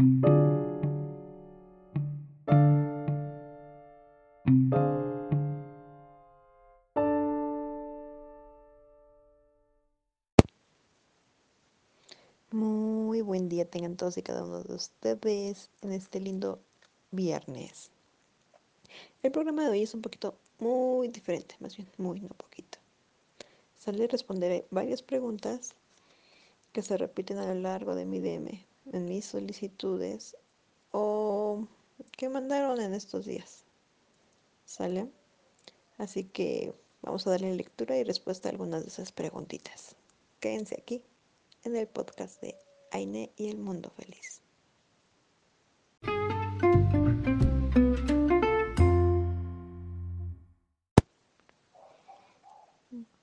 Muy buen día tengan todos y cada uno de ustedes en este lindo viernes. El programa de hoy es un poquito muy diferente, más bien muy no poquito. Sale responderé varias preguntas que se repiten a lo largo de mi DM, en mis solicitudes o que mandaron en estos días. ¿Sale? Así que vamos a darle lectura y respuesta a algunas de esas preguntitas. Quédense aquí en el podcast de Aine y el Mundo Feliz.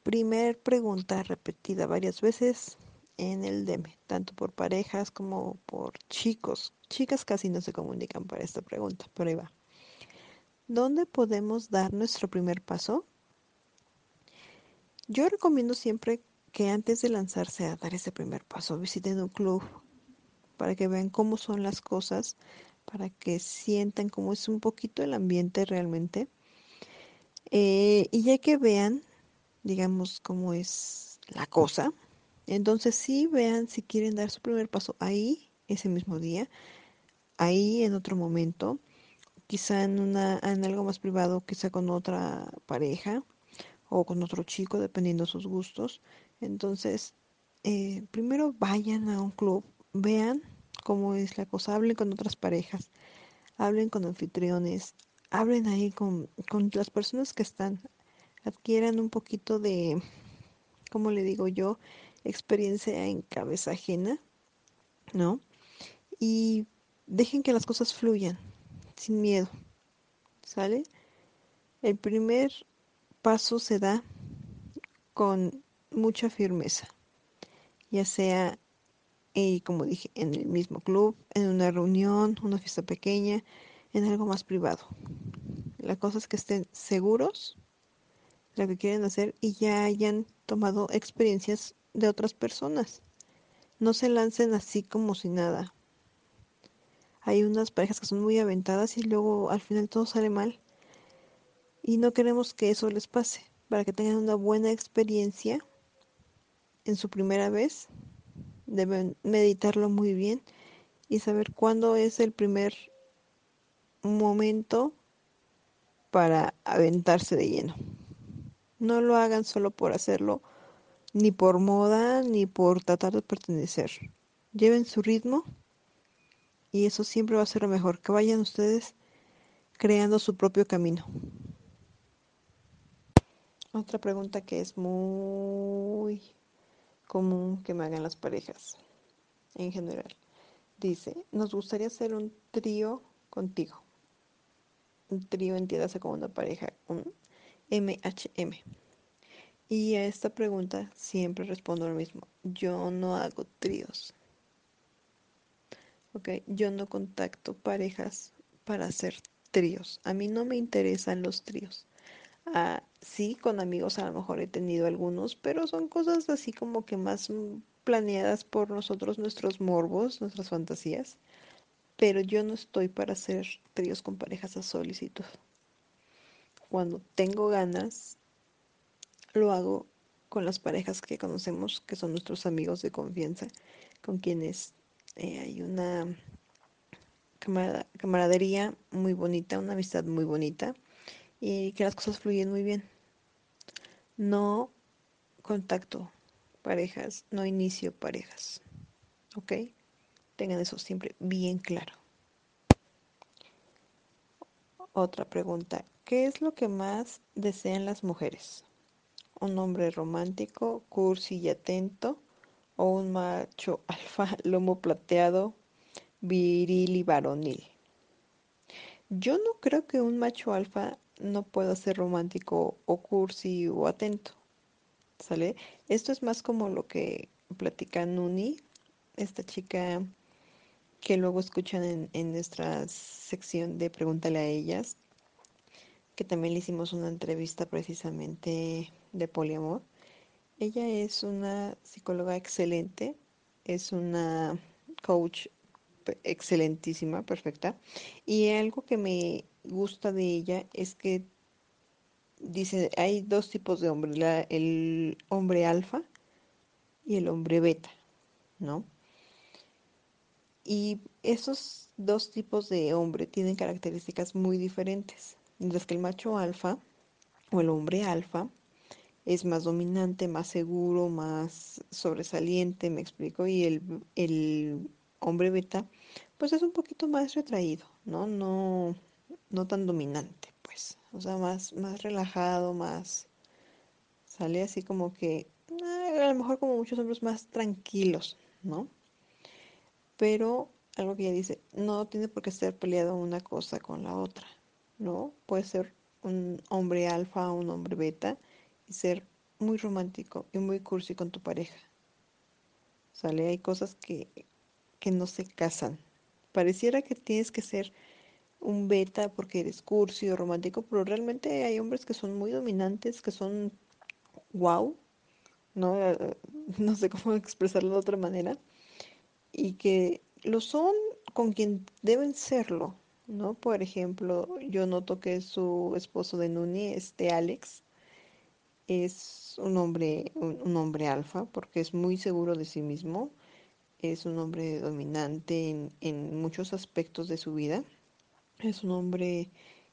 Primer pregunta repetida varias veces en el DM, tanto por parejas como por chicos. Chicas casi no se comunican para esta pregunta, pero ahí va. ¿Dónde podemos dar nuestro primer paso? Yo recomiendo siempre que antes de lanzarse a dar ese primer paso visiten un club para que vean cómo son las cosas, para que sientan cómo es un poquito el ambiente realmente. Eh, y ya que vean, digamos, cómo es la cosa, entonces sí vean si quieren dar su primer paso ahí, ese mismo día, ahí en otro momento, quizá en, una, en algo más privado, quizá con otra pareja o con otro chico, dependiendo de sus gustos. Entonces, eh, primero vayan a un club, vean cómo es la cosa, hablen con otras parejas, hablen con anfitriones, hablen ahí con, con las personas que están, adquieran un poquito de, como le digo yo, experiencia en cabeza ajena, ¿no? Y dejen que las cosas fluyan, sin miedo, ¿sale? El primer paso se da con mucha firmeza, ya sea, y como dije, en el mismo club, en una reunión, una fiesta pequeña, en algo más privado. La cosa es que estén seguros de lo que quieren hacer y ya hayan tomado experiencias de otras personas. No se lancen así como si nada. Hay unas parejas que son muy aventadas y luego al final todo sale mal. Y no queremos que eso les pase. Para que tengan una buena experiencia en su primera vez, deben meditarlo muy bien y saber cuándo es el primer momento para aventarse de lleno. No lo hagan solo por hacerlo, ni por moda, ni por tratar de pertenecer. Lleven su ritmo y eso siempre va a ser lo mejor, que vayan ustedes creando su propio camino. Otra pregunta que es muy común que me hagan las parejas en general. Dice, nos gustaría hacer un trío contigo. Un trío entiéndase como una pareja, un MHM. Y a esta pregunta siempre respondo lo mismo. Yo no hago tríos. Ok, yo no contacto parejas para hacer tríos. A mí no me interesan los tríos. Ah, sí, con amigos a lo mejor he tenido algunos, pero son cosas así como que más planeadas por nosotros, nuestros morbos, nuestras fantasías. Pero yo no estoy para hacer tríos con parejas a solicitud. Cuando tengo ganas, lo hago con las parejas que conocemos, que son nuestros amigos de confianza, con quienes eh, hay una camaradería muy bonita, una amistad muy bonita y que las cosas fluyen muy bien. No contacto parejas, no inicio parejas. ¿Ok? Tengan eso siempre bien claro. Otra pregunta. ¿Qué es lo que más desean las mujeres? ¿Un hombre romántico, cursi y atento? ¿O un macho alfa, lomo plateado, viril y varonil? Yo no creo que un macho alfa no puedo ser romántico o cursi o atento. ¿Sale? Esto es más como lo que platica Nuni, esta chica que luego escuchan en, en nuestra sección de Pregúntale a ellas, que también le hicimos una entrevista precisamente de poliamor. Ella es una psicóloga excelente, es una coach excelentísima, perfecta. Y algo que me gusta de ella es que dice, hay dos tipos de hombre, el hombre alfa y el hombre beta, ¿no? Y esos dos tipos de hombre tienen características muy diferentes. Mientras que el macho alfa o el hombre alfa es más dominante, más seguro, más sobresaliente, me explico, y el, el hombre beta pues es un poquito más retraído, ¿no? No, no tan dominante, pues. O sea, más, más relajado, más... Sale así como que, eh, a lo mejor como muchos hombres más tranquilos, ¿no? Pero algo que ella dice, no tiene por qué estar peleado una cosa con la otra, ¿no? Puede ser un hombre alfa o un hombre beta y ser muy romántico y muy cursi con tu pareja. ¿Sale? Hay cosas que, que no se casan. Pareciera que tienes que ser un beta porque eres cursi o romántico, pero realmente hay hombres que son muy dominantes, que son wow, ¿no? No sé cómo expresarlo de otra manera, y que lo son con quien deben serlo, ¿no? Por ejemplo, yo noto que su esposo de Nuni, este Alex, es un hombre, un, hombre alfa, porque es muy seguro de sí mismo, es un hombre dominante en, en muchos aspectos de su vida, es un hombre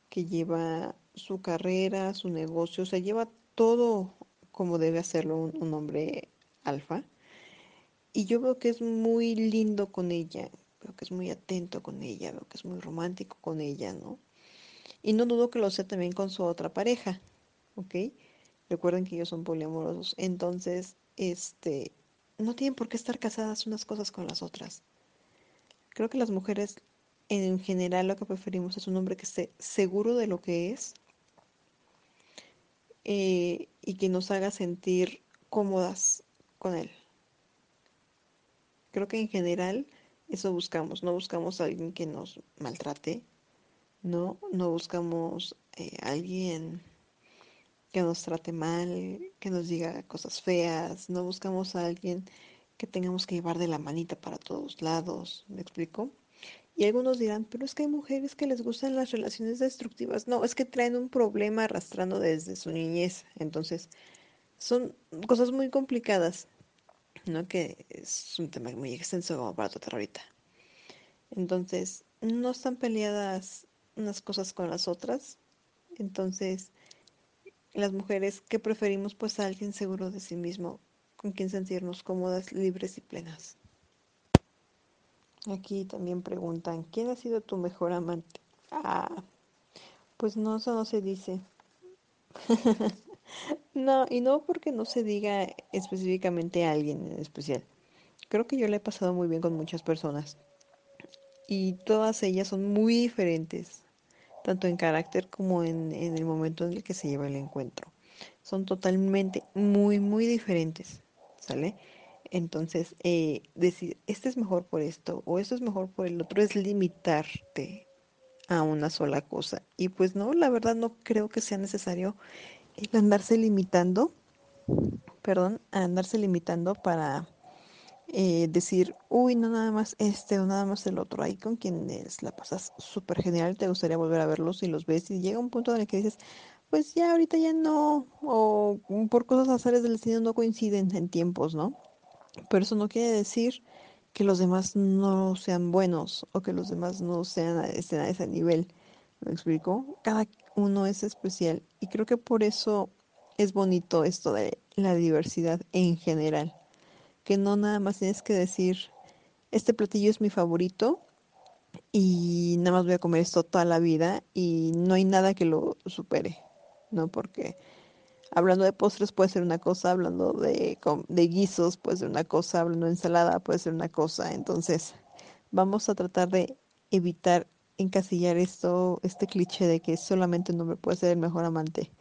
que lleva su carrera, su negocio, o sea, lleva todo como debe hacerlo un, un hombre alfa. Y yo veo que es muy lindo con ella, veo que es muy atento con ella, veo que es muy romántico con ella, ¿no? Y no dudo que lo sea también con su otra pareja, ¿ok? Recuerden que ellos son poliamorosos, entonces, este, no tienen por qué estar casadas unas cosas con las otras. Creo que las mujeres en general lo que preferimos es un hombre que esté seguro de lo que es eh, y que nos haga sentir cómodas con él. Creo que en general eso buscamos, no buscamos a alguien que nos maltrate, no, no buscamos eh, a alguien que nos trate mal, que nos diga cosas feas, no buscamos a alguien que tengamos que llevar de la manita para todos lados, ¿me explico? Y algunos dirán, pero es que hay mujeres que les gustan las relaciones destructivas. No, es que traen un problema arrastrando desde su niñez. Entonces, son cosas muy complicadas, ¿no? Que es un tema muy extenso para tratar ahorita. Entonces, no están peleadas unas cosas con las otras. Entonces, las mujeres que preferimos pues a alguien seguro de sí mismo, con quien sentirnos cómodas, libres y plenas. Aquí también preguntan, ¿quién ha sido tu mejor amante? Ah, pues no, eso no se dice. no, y no porque no se diga específicamente a alguien en especial. Creo que yo le he pasado muy bien con muchas personas. Y todas ellas son muy diferentes, tanto en carácter como en, en el momento en el que se lleva el encuentro. Son totalmente muy, muy diferentes, ¿sale? Entonces, eh, decir, este es mejor por esto o esto es mejor por el otro es limitarte a una sola cosa. Y pues no, la verdad no creo que sea necesario andarse limitando, perdón, andarse limitando para eh, decir, uy, no nada más este o nada más el otro. Ahí con quienes la pasas súper genial, te gustaría volver a verlos y los ves y llega un punto en el que dices, pues ya ahorita ya no, o por cosas azares del destino no coinciden en tiempos, ¿no? Pero eso no quiere decir que los demás no sean buenos o que los demás no sean estén a ese nivel. ¿Me explico? Cada uno es especial y creo que por eso es bonito esto de la diversidad en general. Que no nada más tienes que decir, este platillo es mi favorito y nada más voy a comer esto toda la vida y no hay nada que lo supere, ¿no? Porque Hablando de postres puede ser una cosa, hablando de, de guisos puede ser una cosa, hablando de ensalada puede ser una cosa. Entonces, vamos a tratar de evitar encasillar esto, este cliché de que solamente un hombre puede ser el mejor amante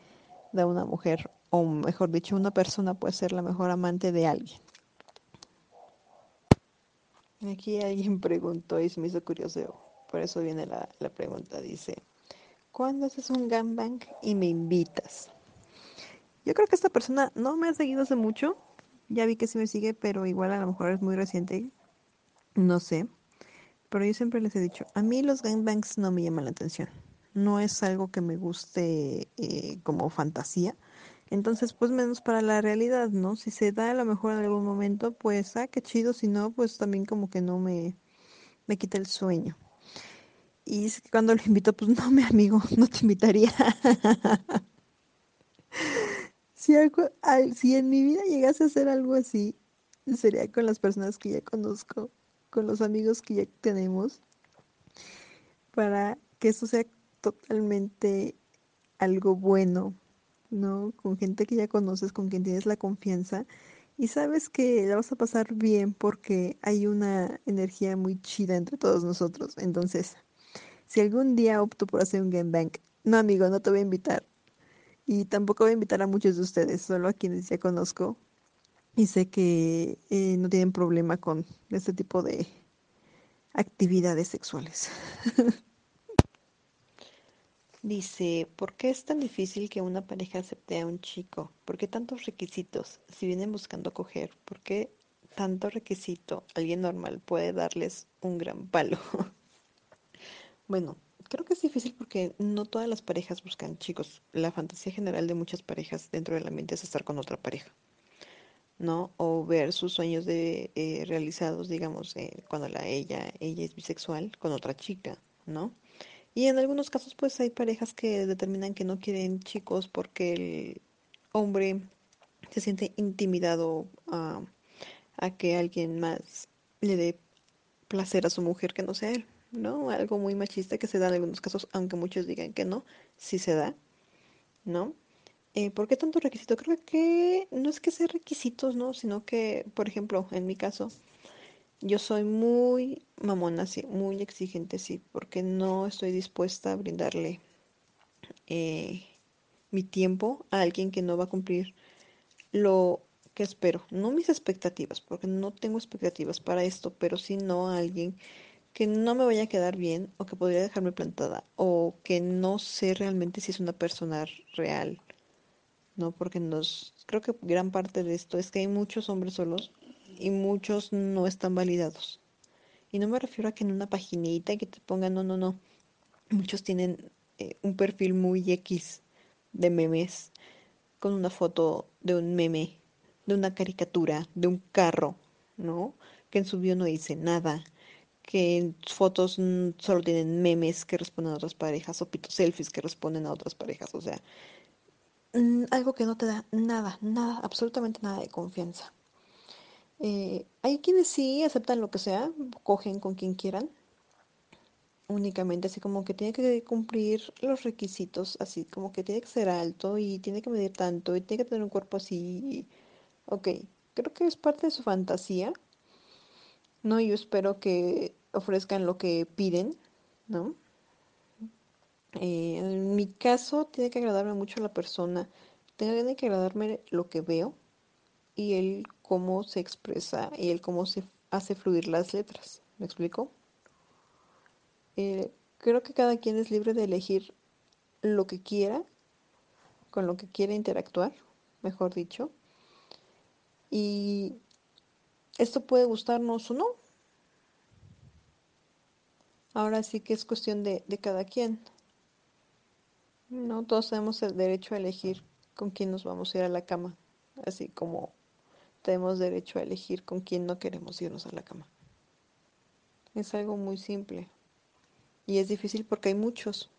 de una mujer, o mejor dicho, una persona puede ser la mejor amante de alguien. Aquí alguien preguntó y se me hizo curioso, por eso viene la, la pregunta, dice, ¿cuándo haces un gangbang y me invitas? Yo creo que esta persona no me ha seguido hace mucho. Ya vi que sí me sigue, pero igual a lo mejor es muy reciente. No sé. pero yo siempre les he dicho, a mí los gangbangs no me llaman la atención. No es algo que me guste eh, como fantasía. Entonces, pues menos para la realidad, ¿no? Si se da a lo mejor en algún momento, pues, ah, qué chido. Si no, pues también como que no me, me quita el sueño. Y es que cuando lo invito, pues no, mi amigo, no te invitaría. si, algo, si en mi vida llegase a hacer algo así, sería con las personas que ya conozco, con los amigos que ya tenemos, para que eso sea totalmente algo bueno, ¿no? Con gente que ya conoces, con quien tienes la confianza y sabes que la vas a pasar bien porque hay una energía muy chida entre todos nosotros. Entonces, si algún día opto por hacer un game bank, no amigo, no te voy a invitar. Y tampoco voy a invitar a muchos de ustedes, solo a quienes ya conozco. Y sé que eh, no tienen problema con este tipo de actividades sexuales. Dice, ¿por qué es tan difícil que una pareja acepte a un chico? ¿Por qué tantos requisitos? Si vienen buscando coger, ¿por qué tanto requisito? Alguien normal puede darles un gran palo. bueno, creo que es difícil porque no todas las parejas buscan chicos. La fantasía general de muchas parejas dentro del ambiente es estar con otra pareja, ¿no? O ver sus sueños de eh, realizados, digamos, eh, cuando la ella ella es bisexual con otra chica, ¿no? Y en algunos casos pues hay parejas que determinan que no quieren chicos porque el hombre se siente intimidado a, que alguien más le dé placer a su mujer que no sea él, ¿no? Algo muy machista que se da en algunos casos, aunque muchos digan que no, sí se da, ¿no? Eh, ¿Por qué tanto requisito? Creo que no es que sea requisitos, ¿no? Sino que, por ejemplo, en mi caso, yo soy muy mamona, sí, muy exigente, sí, porque no estoy dispuesta a brindarle eh, mi tiempo a alguien que no va a cumplir lo que espero. No mis expectativas, porque no tengo expectativas para esto, pero sí no a alguien que no me vaya a quedar bien o que podría dejarme plantada o que no sé realmente si es una persona real. No, porque nos creo que gran parte de esto es que hay muchos hombres solos y muchos no están validados. Y no me refiero a que en una paginita que te pongan, no, no, no. Muchos tienen eh, un perfil muy X de memes, con una foto de un meme, de una caricatura, de un carro, ¿no? Que en su bio no dice nada, que en fotos solo tienen memes que responden a otras parejas o pitos selfies que responden a otras parejas, o sea, algo que no te da nada, nada, absolutamente nada de confianza. Eh, hay quienes sí aceptan lo que sea, cogen con quien quieran, únicamente así como que tiene que cumplir los requisitos, así como que tiene que ser alto y tiene que medir tanto y tiene que tener un cuerpo así. Ok, creo que es parte de su fantasía. No, yo espero que ofrezcan lo que piden, ¿no? Eh, en mi caso tiene que agradarme mucho la persona, tiene que agradarme lo que veo y el cómo se expresa y el cómo se hace fluir las letras. ¿Me explico? Eh, creo que cada quien es libre de elegir lo que quiera, con lo que quiera interactuar, mejor dicho. Y esto puede gustarnos o no. Ahora sí que es cuestión de, de cada quien. No todos tenemos el derecho a elegir con quién nos vamos a ir a la cama, así como tenemos derecho a elegir con quién no queremos irnos a la cama. Es algo muy simple. Y es difícil porque hay muchos.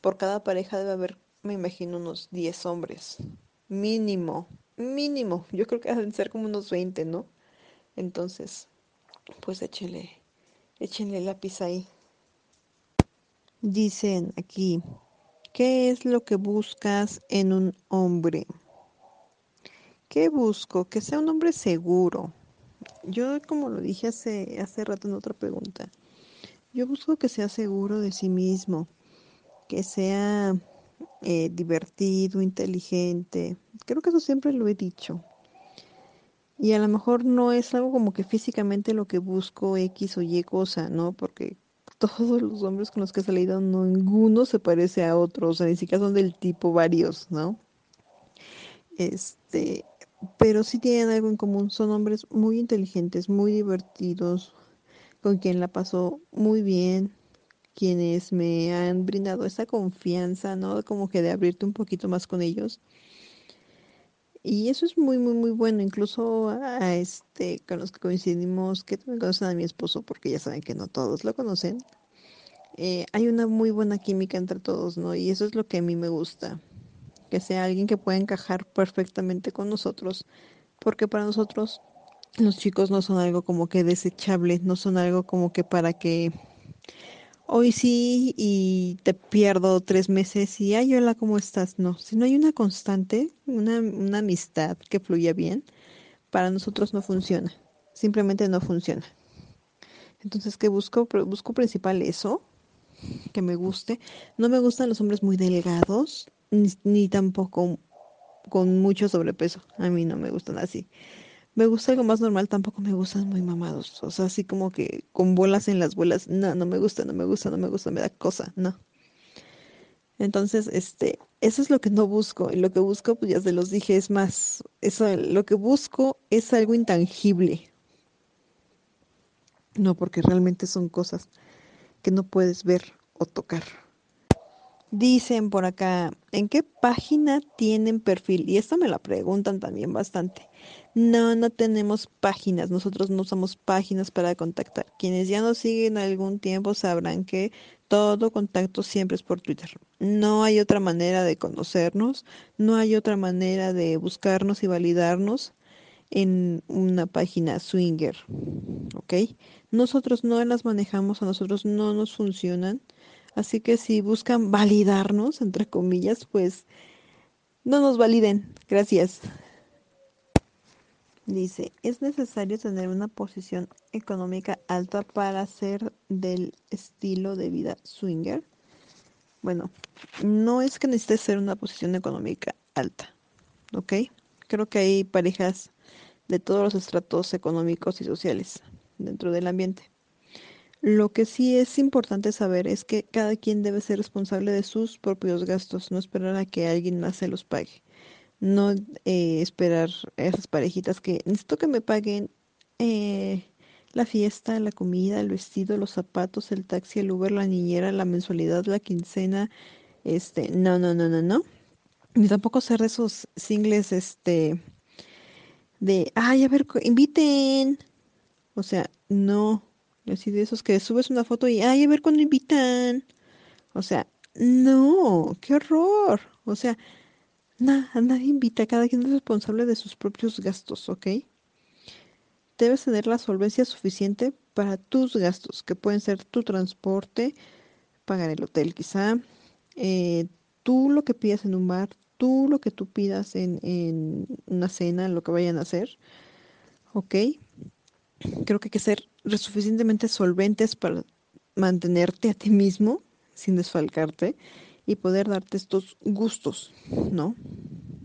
Por cada pareja debe haber, me imagino, unos 10 hombres. Mínimo, mínimo. Yo creo que deben ser como unos 20, ¿no? Entonces, pues échenle, échenle lápiz ahí. Dicen aquí, ¿qué es lo que buscas en un hombre? ¿Qué busco? Que sea un hombre seguro. Yo, como lo dije hace, hace rato en otra pregunta, yo busco que sea seguro de sí mismo, que sea eh, divertido, inteligente. Creo que eso siempre lo he dicho. Y a lo mejor no es algo como que físicamente lo que busco X o Y cosa, ¿no? Porque todos los hombres con los que he salido, ninguno se parece a otro, o sea, ni siquiera son del tipo varios, ¿no? Este, pero sí tienen algo en común, son hombres muy inteligentes, muy divertidos, con quien la pasó muy bien, quienes me han brindado esa confianza, ¿no? Como que de abrirte un poquito más con ellos. Y eso es muy, muy, muy bueno. Incluso a este, con los que coincidimos, que también conocen a mi esposo, porque ya saben que no todos lo conocen. Eh, hay una muy buena química entre todos, ¿no? Y eso es lo que a mí me gusta. Que sea alguien que pueda encajar perfectamente con nosotros. Porque para nosotros los chicos no son algo como que desechable, no son algo como que para que hoy sí y te pierdo tres meses y ay hola cómo estás no si no hay una constante una, una amistad que fluya bien para nosotros no funciona simplemente no funciona entonces qué busco busco principal eso que me guste no me gustan los hombres muy delgados ni, ni tampoco con mucho sobrepeso a mí no me gustan así me gusta algo más normal, tampoco me gustan muy mamados. O sea, así como que con bolas en las bolas. No, no me gusta, no me gusta, no me gusta, me da cosa, no. Entonces, este, eso es lo que no busco. Y lo que busco, pues ya se los dije, es más, eso, lo que busco es algo intangible. No, porque realmente son cosas que no puedes ver o tocar. Dicen por acá, ¿en qué página tienen perfil? Y esto me la preguntan también bastante. No, no tenemos páginas, nosotros no usamos páginas para contactar. Quienes ya nos siguen algún tiempo sabrán que todo contacto siempre es por Twitter. No hay otra manera de conocernos, no hay otra manera de buscarnos y validarnos en una página swinger, ¿ok? Nosotros no las manejamos, a nosotros no nos funcionan. Así que si buscan validarnos, entre comillas, pues no nos validen. Gracias. Dice, ¿es necesario tener una posición económica alta para ser del estilo de vida swinger? Bueno, no es que necesites ser una posición económica alta, ¿ok? Creo que hay parejas de todos los estratos económicos y sociales dentro del ambiente. Lo que sí es importante saber es que cada quien debe ser responsable de sus propios gastos, no esperar a que alguien más se los pague. No eh, esperar a esas parejitas que necesito que me paguen eh, la fiesta, la comida, el vestido, los zapatos, el taxi, el Uber, la niñera, la mensualidad, la quincena. Este, no, no, no, no, no. Ni tampoco ser de esos singles, este, de, ay, a ver, inviten. O sea, no Así de esos que subes una foto y, ay, a ver cuándo invitan. O sea, no, qué horror. O sea, nada, nadie invita, cada quien es responsable de sus propios gastos, ¿ok? Debes tener la solvencia suficiente para tus gastos, que pueden ser tu transporte, pagar el hotel quizá, eh, tú lo que pidas en un bar, tú lo que tú pidas en, en una cena, lo que vayan a hacer, ¿ok? Creo que hay que ser suficientemente solventes para mantenerte a ti mismo sin desfalcarte y poder darte estos gustos, ¿no?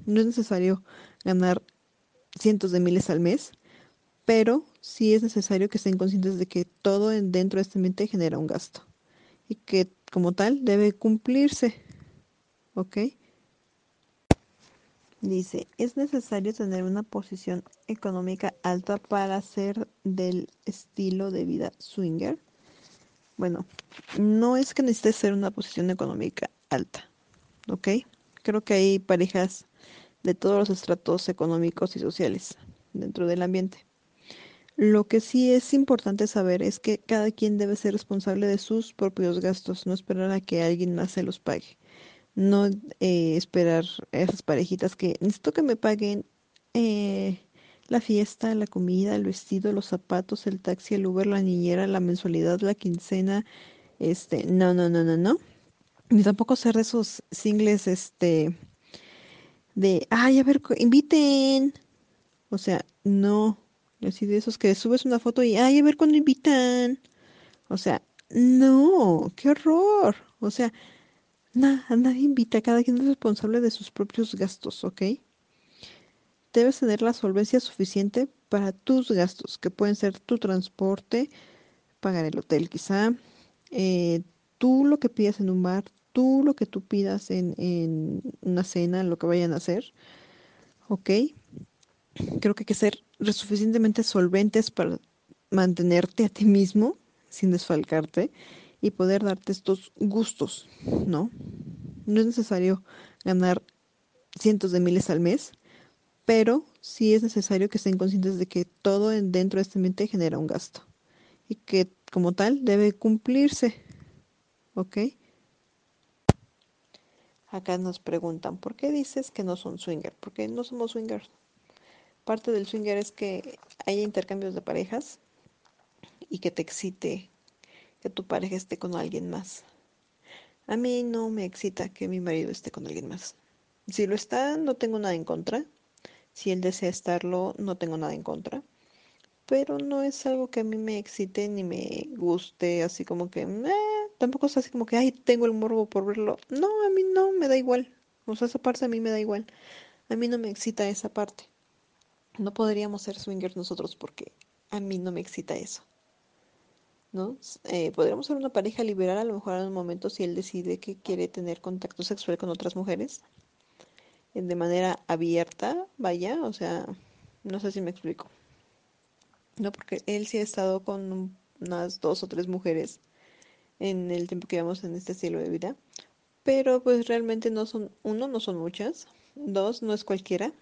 No es necesario ganar cientos de miles al mes, pero sí es necesario que estén conscientes de que todo dentro de este ambiente genera un gasto y que como tal debe cumplirse, ¿ok? Dice, ¿es necesario tener una posición económica alta para ser del estilo de vida swinger? Bueno, no es que necesites ser una posición económica alta, ¿ok? Creo que hay parejas de todos los estratos económicos y sociales dentro del ambiente. Lo que sí es importante saber es que cada quien debe ser responsable de sus propios gastos, no esperar a que alguien más se los pague no eh, esperar a esas parejitas que necesito que me paguen eh, la fiesta, la comida, el vestido, los zapatos, el taxi, el Uber, la niñera, la mensualidad, la quincena, este, no, no, no, no, no. Ni tampoco ser de esos singles, este, de, ay, a ver, inviten. O sea, no. Así de esos que subes una foto y, ay, a ver cuándo invitan. O sea, no, qué horror. O sea, Nada, nadie invita, cada quien es responsable de sus propios gastos, ¿ok? Debes tener la solvencia suficiente para tus gastos, que pueden ser tu transporte, pagar el hotel quizá, eh, tú lo que pidas en un bar, tú lo que tú pidas en, en una cena, lo que vayan a hacer, ¿ok? Creo que hay que ser suficientemente solventes para mantenerte a ti mismo sin desfalcarte y poder darte estos gustos, ¿no? No es necesario ganar cientos de miles al mes, pero sí es necesario que estén conscientes de que todo dentro de este ambiente genera un gasto y que como tal debe cumplirse, ¿ok? Acá nos preguntan, ¿por qué dices que no son swinger? Porque no somos swingers. Parte del swinger es que haya intercambios de parejas y que te excite que tu pareja esté con alguien más. A mí no me excita que mi marido esté con alguien más. Si lo está, no tengo nada en contra. Si él desea estarlo, no tengo nada en contra. Pero no es algo que a mí me excite ni me guste, así como que, tampoco es así como que, ay, tengo el morbo por verlo. No, a mí no, me da igual. O sea, esa parte a mí me da igual. A mí no me excita esa parte. No podríamos ser swingers nosotros porque a mí no me excita eso. ¿No? Eh, podríamos ser una pareja liberal a lo mejor en un momento si él decide que quiere tener contacto sexual con otras mujeres eh, de manera abierta, vaya, o sea, no sé si me explico. No, porque él sí ha estado con unas dos o tres mujeres en el tiempo que llevamos en este estilo de vida, pero pues realmente no son, uno, no son muchas, dos, no es cualquiera,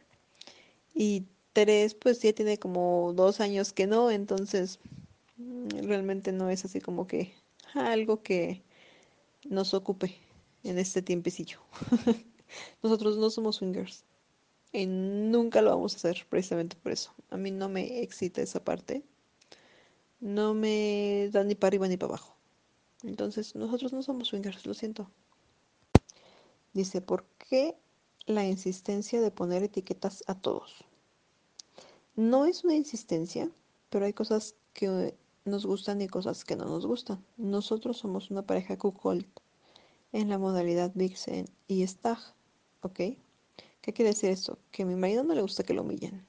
y tres, pues ya tiene como dos años que no, entonces realmente no es así como que algo que nos ocupe en este tiempecillo. Nosotros no somos swingers y nunca lo vamos a hacer precisamente por eso. A mí no me excita esa parte. No me da ni para arriba ni para abajo. Entonces, nosotros no somos swingers, lo siento. Dice, ¿por qué la insistencia de poner etiquetas a todos? No es una insistencia, pero hay cosas que nos gustan y cosas que no nos gustan. Nosotros somos una pareja cuckold en la modalidad Vixen y Stag, ¿ok? ¿Qué quiere decir esto? Que mi marido no le gusta que lo humillen.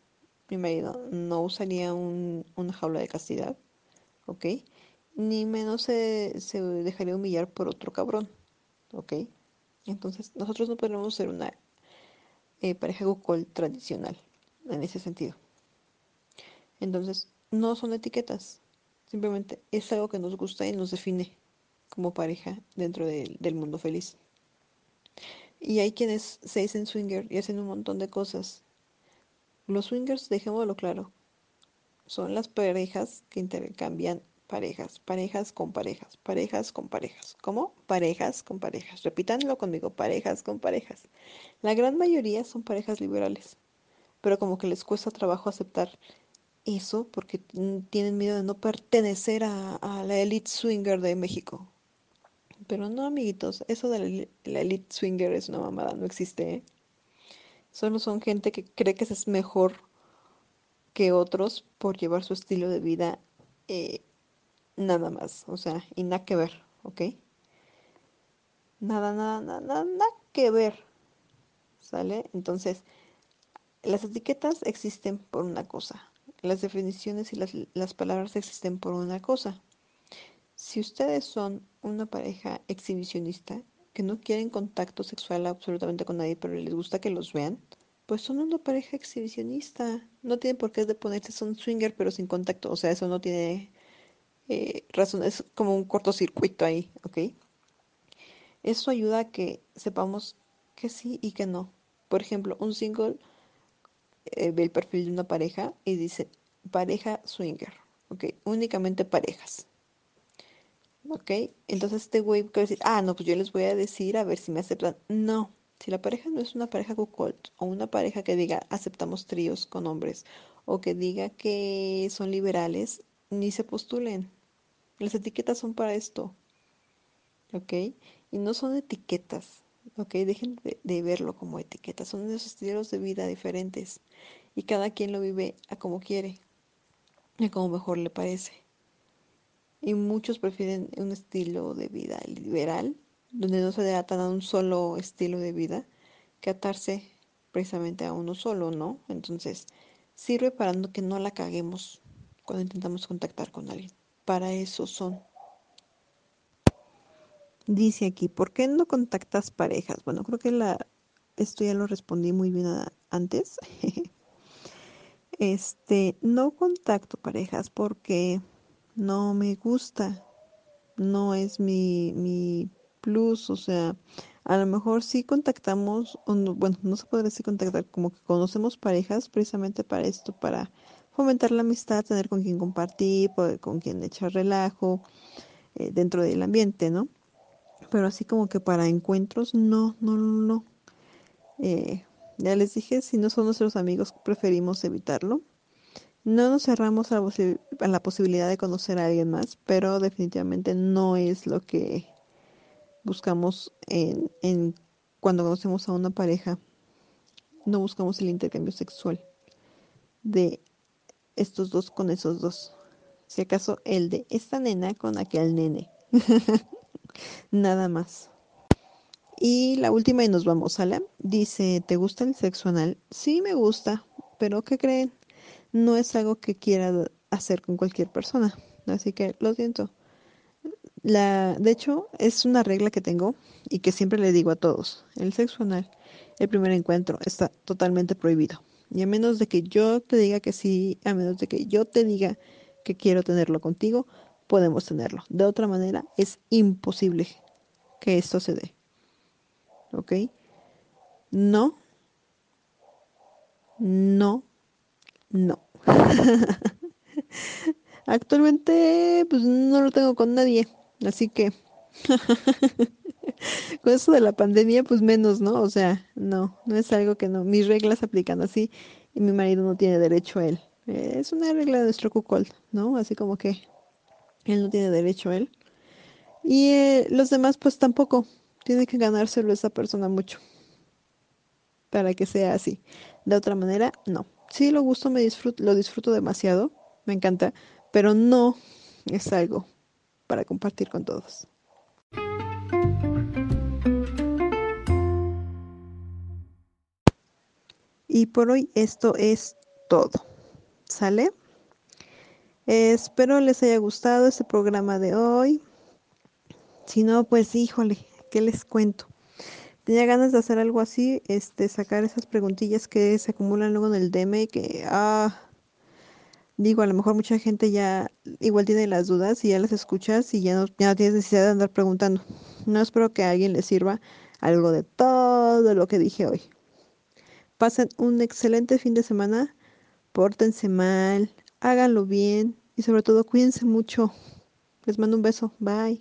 Mi marido no usaría una jaula de castidad, ¿ok? Ni menos se, se dejaría humillar por otro cabrón, ¿ok? Entonces, nosotros no podemos ser una eh, pareja cuckold tradicional en ese sentido. Entonces, no son etiquetas, Simplemente es algo que nos gusta y nos define como pareja dentro del mundo feliz. Y hay quienes se dicen swinger y hacen un montón de cosas. Los swingers, dejémoslo claro, son las parejas que intercambian parejas, parejas con parejas, parejas con parejas. ¿Cómo? Parejas con parejas. Repítanlo conmigo, parejas con parejas. La gran mayoría son parejas liberales, pero como que les cuesta trabajo aceptar eso porque tienen miedo de no pertenecer a, la elite swinger de México. Pero no, amiguitos, eso de la, elite swinger es una mamada, no existe. ¿eh? Solo son gente que cree que es mejor que otros por llevar su estilo de vida eh, nada más, o sea, y nada que ver, ¿ok? Nada, nada, nada, nada que ver, ¿sale? Entonces, las etiquetas existen por una cosa, las definiciones y las, palabras existen por una cosa. Si ustedes son una pareja exhibicionista que no quieren contacto sexual absolutamente con nadie, pero les gusta que los vean, pues son una pareja exhibicionista. No tienen por qué de ponerse son swinger pero sin contacto. O sea, eso no tiene eh, razón. Es como un cortocircuito ahí, ¿ok? Eso ayuda a que sepamos que sí y que no. Por ejemplo, un single eh, ve el perfil de una pareja y dice pareja swinger, ok, únicamente parejas. Ok, entonces este güey puede decir, ah, no, pues yo les voy a decir a ver si me aceptan. No, si la pareja no es una pareja cuckold o una pareja que diga aceptamos tríos con hombres o que diga que son liberales, ni se postulen. Las etiquetas son para esto. ¿Ok? Y no son etiquetas. ¿Ok? Dejen de, verlo como etiquetas. Son esos estilos de vida diferentes y cada quien lo vive a como quiere, a como mejor le parece. Y muchos prefieren un estilo de vida liberal, donde no se atan a un solo estilo de vida, que atarse precisamente a uno solo, ¿no? Entonces, sirve para que no la caguemos cuando intentamos contactar con alguien. Para eso son. Dice aquí, ¿por qué no contactas parejas? Bueno, creo que la, esto ya lo respondí muy bien antes. Este, no contacto parejas porque no me gusta no es mi, mi plus, o sea, a lo mejor sí contactamos, bueno, no se podría decir contactar, como que conocemos parejas precisamente para esto, para fomentar la amistad, tener con quien compartir, con quien echar relajo eh, dentro del ambiente, ¿no? Pero así como que para encuentros, no, no, no. Eh, ya les dije, si no son nuestros amigos, preferimos evitarlo. No nos cerramos a, la posibilidad de conocer a alguien más, pero definitivamente no es lo que buscamos en, en cuando conocemos a una pareja. No buscamos el intercambio sexual de estos dos con esos dos. Si acaso el de esta nena con aquel nene. Nada más. Y la última y nos vamos, la Dice, ¿te gusta el sexo anal? Sí, me gusta, pero ¿qué creen? no es algo que quiera hacer con cualquier persona. Así que lo siento. La, de hecho, es una regla que tengo y que siempre le digo a todos. El sexo anal, el primer encuentro, está totalmente prohibido. Y a menos de que yo te diga que sí, a menos de que yo te diga que quiero tenerlo contigo, podemos tenerlo. De otra manera, es imposible que esto se dé. ¿Ok? No. No no. Actualmente, pues no lo tengo con nadie, así que con eso de la pandemia, pues menos, ¿no? O sea, no, no es algo que no. Mis reglas aplican así y mi marido no tiene derecho a él. es una regla de nuestro cuckold, ¿no? Así como que él no tiene derecho a él. Y eh, los demás, pues tampoco. Tiene que ganárselo esa persona mucho para que sea así. De otra manera, no sí lo gusto, me disfruto, lo disfruto demasiado, me encanta, pero no es algo para compartir con todos. Y por hoy esto es todo. ¿Sale? Espero les haya gustado este programa de hoy. Si no, pues híjole, ¿qué les cuento? tenía ganas de hacer algo así, este, sacar esas preguntillas que se acumulan luego en el DM y que, ah, digo, a lo mejor mucha gente ya igual tiene las dudas y ya las escuchas y ya no, ya no tienes necesidad de andar preguntando. No espero que a alguien le sirva algo de todo lo que dije hoy. Pasen un excelente fin de semana, pórtense mal, háganlo bien y sobre todo cuídense mucho. Les mando un beso, bye.